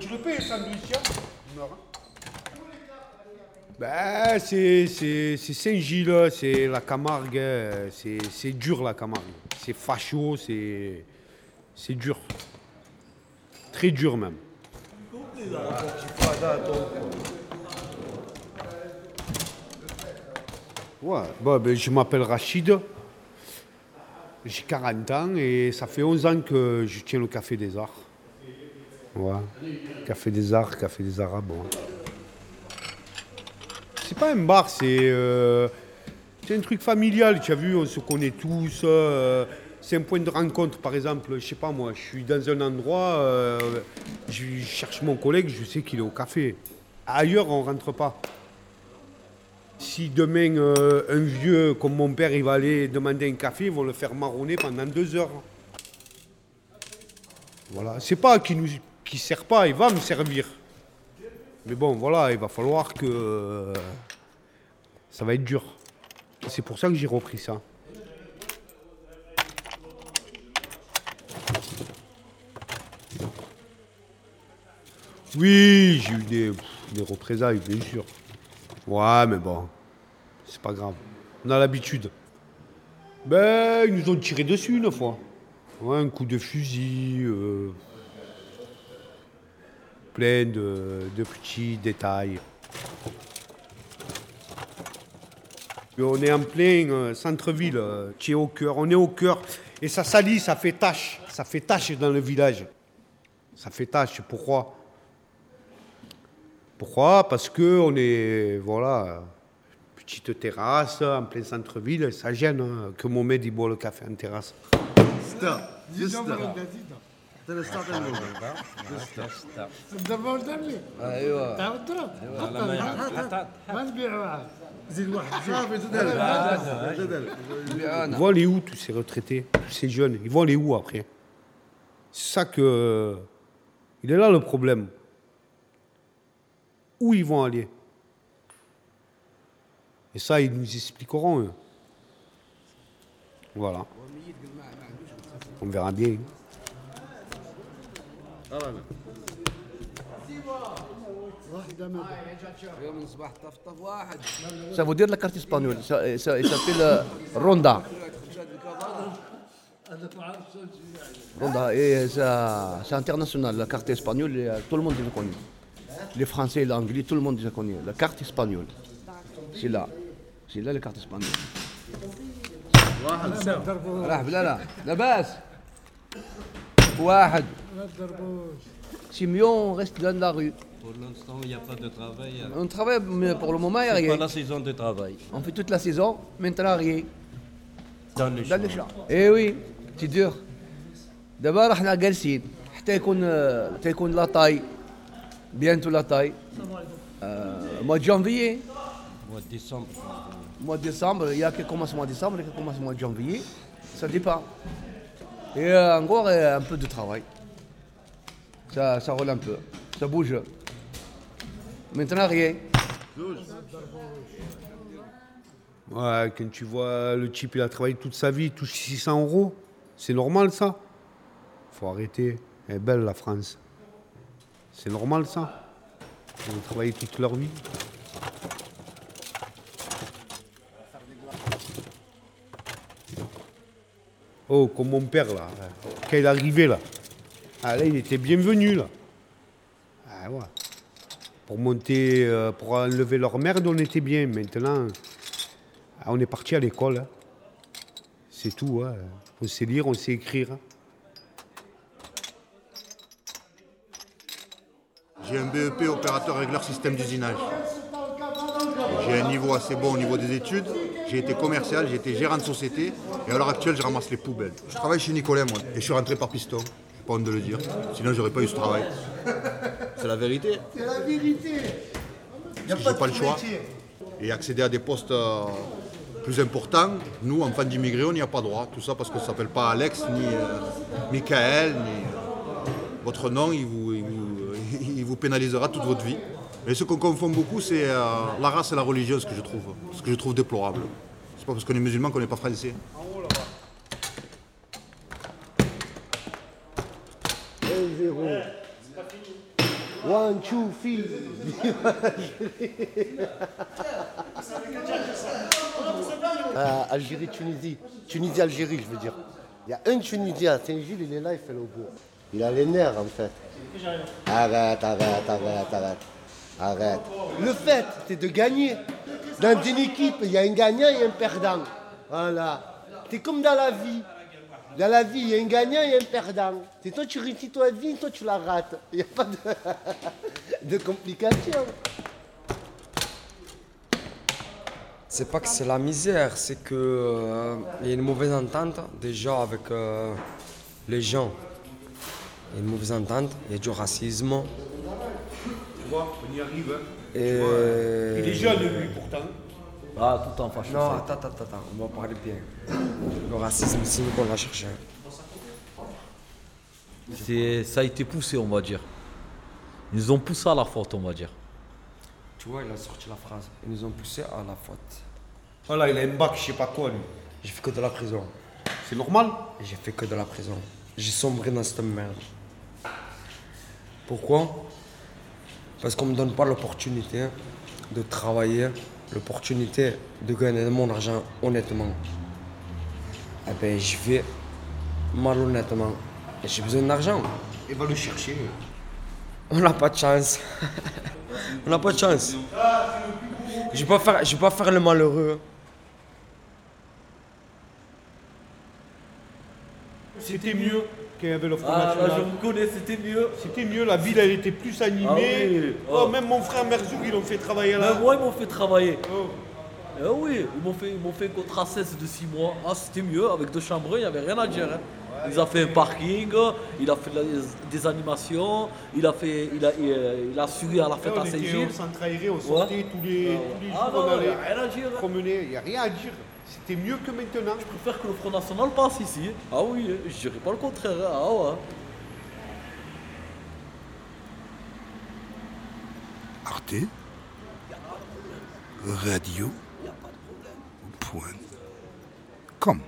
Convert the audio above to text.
Tu le payes, sandwich, hein ben, c'est Saint-Gilles, c'est la Camargue, hein. c'est dur la Camargue. C'est facho, c'est dur. Très dur même. Ouais, ben, je m'appelle Rachid. J'ai 40 ans et ça fait 11 ans que je tiens le Café des Arts. Café des Arts, Café des Arabes. C'est pas un bar, c'est euh, c'est un truc familial. Tu as vu, on se connaît tous. euh, c'est un point de rencontre, par exemple. Je sais pas moi, je suis dans un endroit, euh, je cherche mon collègue, je sais qu'il est au café. Ailleurs, on rentre pas. Si demain, un vieux comme mon père, il va aller demander un café, ils vont le faire marronner pendant deux heures. Voilà. C'est pas qu'il nous qu'il sert pas, il va me servir. Mais bon, voilà, il va falloir que. ça va être dur. C'est pour ça que j'ai repris ça. Oui, j'ai eu des, des représailles, bien sûr. Ouais, mais bon, c'est pas grave. On a l'habitude. Ben, ils nous ont tiré dessus une fois. Ouais, un coup de fusil, euh, plein de, petits détails. On est en plein euh, centre-ville, euh, qui est au cœur. On est au cœur. Et ça salit, ça fait tache. Ça fait tache dans le village. Ça fait tache. Pourquoi? Pourquoi? Parce que on est, voilà, petite terrasse en plein centre-ville. Ça gêne hein, que Mohamed boit le café en terrasse. الدبور دمي ايوه تعال اضرب ما تبيعوها زيد واحد Ils vont aller où tous ces retraités, tous ces jeunes Ils vont aller où après C'est ça que. Il est là le problème. Où ils vont aller Et ça, ils nous expliqueront. eux. Voilà. On verra bien. Ça veut dire la carte espagnole. Ça, ça- il s'appelle euh, Ronda. Ronda. Et ça- c'est international. La carte espagnole, euh, tout le monde la connaît. Les Français, l'anglais, tout le monde la connaît. La carte espagnole. C'est là. C'est là la carte espagnole. راح لا لا لاباس واحد ما تضربوش Simeon reste dans la rue. Pour l'instant, il n'y a pas de travail. On travaille, mais pour le moment, il n'y a C'est pas rien. la saison de travail. On fait toute la saison, maintenant rien. Dans le dans الشعب اي وي سي دور دابا راه حنا جالسين حتى يكون حتى يكون لا طاي بيانتو لا طاي موا دو جانفيي mois de décembre. mois de décembre il y a qui commence mois de décembre et qui commence mois de janvier ça dépend et euh, encore euh, un peu de travail ça, ça roule un peu ça bouge maintenant rien Ouais, quand tu vois le type, il a travaillé toute sa vie, il touche 600 euros. C'est normal ça Faut arrêter. Elle est belle la France. C'est normal ça Ils ont travaillé toute leur vie. Oh, comme mon père là. Quand il est arrivé là. Ah là, il était bienvenu là. Ah ouais. Pour monter, euh, pour enlever leur merde, on était bien. Maintenant, ah, on est parti à l'école. hein. C'est tout. hein. On sait lire, on sait écrire. hein. J'ai un BEP opérateur régleur système d'usinage. J'ai un niveau assez bon au niveau des études. J'ai été commercial, j'ai été gérant de société et à l'heure actuelle je ramasse les poubelles. Je travaille chez Nicolas moi et je suis rentré par piston. Pas honte de le dire. Sinon j'aurais pas eu ce travail. C'est la vérité. C'est la vérité. J'ai pas le choix. Et accéder à des postes euh, plus importants, nous, enfants d'immigrés, on n'y a pas droit. Tout ça parce que ça s'appelle pas Alex, ni euh, Michael, ni. euh, votre nom, il vous, il, vous, il vous pénalisera toute votre vie. Et ce qu'on confond beaucoup, c'est la race et la religion, ce que je trouve, ce que je trouve déplorable. C'est pas parce qu'on est musulman qu'on n'est pas français. One, two, three. Euh, Algérie, Tunisie. Tunisie, Algérie, je veux dire. Il y a un Tunisien Saint-Gilles, il est là, il fait le beau. Il a les nerfs, en fait. Arrête, arrête, arrête, arrête. Arrête. Le fait, c'est de gagner. Dans une équipe, il y a un gagnant et un perdant. Voilà. C'est comme dans la vie. Dans la vie, il y a un gagnant et un perdant. C'est toi, tu réussis ta vie, toi, tu la rates. Il n'y a pas de, de complications. C'est pas que c'est la misère, c'est que euh, il y a une mauvaise entente déjà avec euh, les gens. Il y a une mauvaise entente, il y a du racisme. Tu vois, on y arrive. hein. Et Il est jeune, lui, pourtant. Ah, tout en facho. Non, attends, attends, attends, on va parler bien. Le racisme, c'est nous qu'on l'a cherché. C'est, ça a été poussé, on va dire. Ils nous ont poussé à la faute, on va dire. Tu vois, il a sorti la phrase. Ils nous ont poussé à la faute. Voilà, il a un bac, je sais pas quoi, lui. J'ai fait que de la prison. C'est normal? J'ai fait que de la prison. J'ai sombré dans cette merde. Pourquoi? Parce qu'on me donne pas l'opportunité de travailler, l'opportunité de gagner mon argent honnêtement. Eh ben, je vais malhonnêtement. Et J'ai besoin d'argent. Il va le chercher. On n'a pas de chance. On n'a pas de chance. Je vais pas faire, je vais pas faire le malheureux. C'était mieux qu'il y avait le Front Ah, là, National. je vous connais, c'était mieux. C'était mieux, la ville, elle était plus animée. Ah oui. Oh, Oh. même mon frère Merzoug, ils l'ont fait travailler là. Moi, ils m'ont fait travailler. Oh. Eh oui, ils m'ont fait, ils fait un contrat 16 de 6 mois. Ah, c'était mieux, avec deux chambres, il n'y avait rien à dire. hein. Il a fait un parking, il a fait des animations, il a, fait, il a, il, il a assuré à la fête on à Saint-Gilles. centre aéré, on sortait tous les, tous les Ah jours, non, on il n'y allait a rien à dire. promener. Il n'y a rien à dire. C'était mieux que maintenant. Je préfère que le Front National passe ici. Ah oui, je dirais pas le contraire. hein. Ah ouais. Arte? Radio? Point. Com.